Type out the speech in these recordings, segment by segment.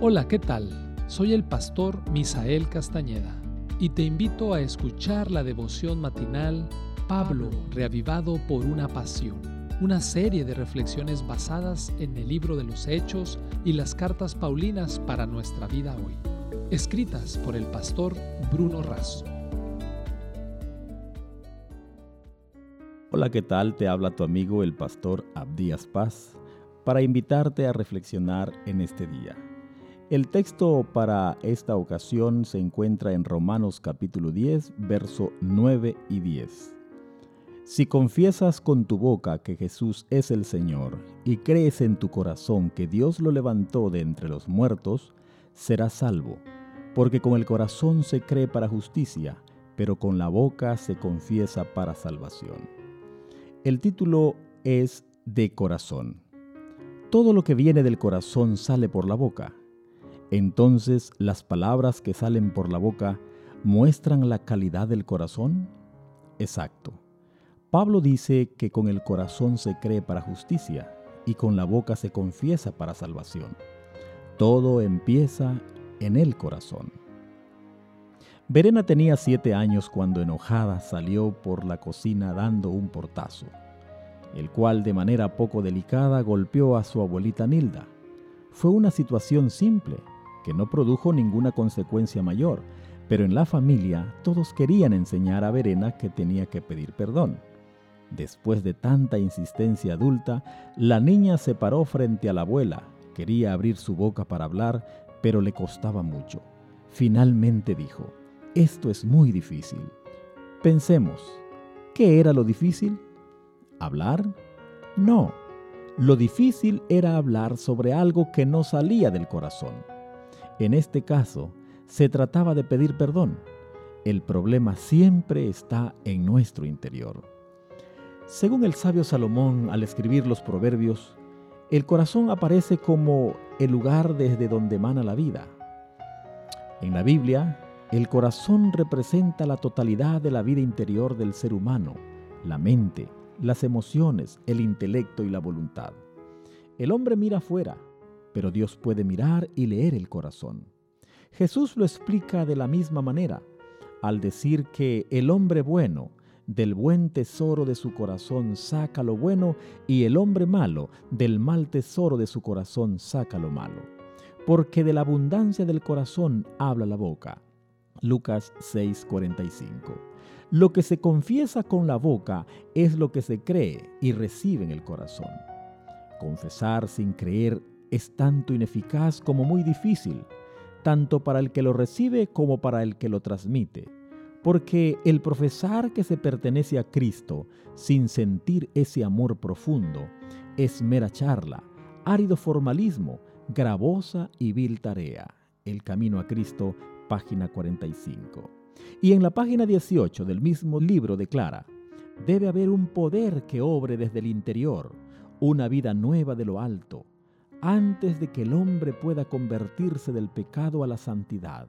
Hola, ¿qué tal? Soy el pastor Misael Castañeda y te invito a escuchar la devoción matinal Pablo, reavivado por una pasión, una serie de reflexiones basadas en el libro de los Hechos y las cartas Paulinas para nuestra vida hoy, escritas por el pastor Bruno Razo. Hola, ¿qué tal? Te habla tu amigo el pastor Abdías Paz para invitarte a reflexionar en este día. El texto para esta ocasión se encuentra en Romanos capítulo 10, verso 9 y 10. Si confiesas con tu boca que Jesús es el Señor y crees en tu corazón que Dios lo levantó de entre los muertos, serás salvo, porque con el corazón se cree para justicia, pero con la boca se confiesa para salvación. El título es De corazón. Todo lo que viene del corazón sale por la boca entonces las palabras que salen por la boca muestran la calidad del corazón. Exacto. Pablo dice que con el corazón se cree para justicia y con la boca se confiesa para salvación. Todo empieza en el corazón. Verena tenía siete años cuando enojada salió por la cocina dando un portazo, el cual de manera poco delicada golpeó a su abuelita Nilda. Fue una situación simple, que no produjo ninguna consecuencia mayor, pero en la familia todos querían enseñar a Verena que tenía que pedir perdón. Después de tanta insistencia adulta, la niña se paró frente a la abuela, quería abrir su boca para hablar, pero le costaba mucho. Finalmente dijo, esto es muy difícil. Pensemos, ¿qué era lo difícil? ¿Hablar? No, lo difícil era hablar sobre algo que no salía del corazón. En este caso, se trataba de pedir perdón. El problema siempre está en nuestro interior. Según el sabio Salomón al escribir los proverbios, el corazón aparece como el lugar desde donde emana la vida. En la Biblia, el corazón representa la totalidad de la vida interior del ser humano, la mente, las emociones, el intelecto y la voluntad. El hombre mira afuera, pero Dios puede mirar y leer el corazón. Jesús lo explica de la misma manera, al decir que el hombre bueno, del buen tesoro de su corazón saca lo bueno, y el hombre malo, del mal tesoro de su corazón saca lo malo. Porque de la abundancia del corazón habla la boca. Lucas 6:45. Lo que se confiesa con la boca es lo que se cree y recibe en el corazón. Confesar sin creer es tanto ineficaz como muy difícil, tanto para el que lo recibe como para el que lo transmite, porque el profesar que se pertenece a Cristo sin sentir ese amor profundo es mera charla, árido formalismo, gravosa y vil tarea. El Camino a Cristo, página 45. Y en la página 18 del mismo libro declara, debe haber un poder que obre desde el interior, una vida nueva de lo alto, antes de que el hombre pueda convertirse del pecado a la santidad.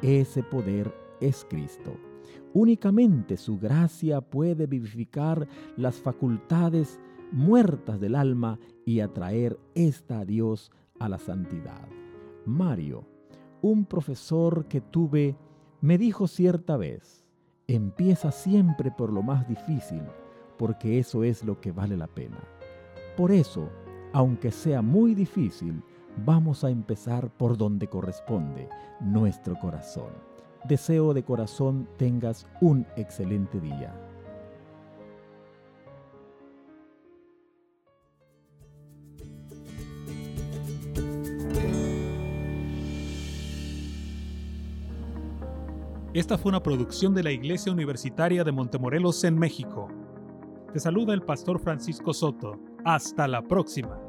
Ese poder es Cristo. Únicamente su gracia puede vivificar las facultades muertas del alma y atraer esta a Dios a la santidad. Mario, un profesor que tuve, me dijo cierta vez, empieza siempre por lo más difícil, porque eso es lo que vale la pena. Por eso, aunque sea muy difícil, vamos a empezar por donde corresponde, nuestro corazón. Deseo de corazón tengas un excelente día. Esta fue una producción de la Iglesia Universitaria de Montemorelos en México. Te saluda el pastor Francisco Soto. Hasta la próxima.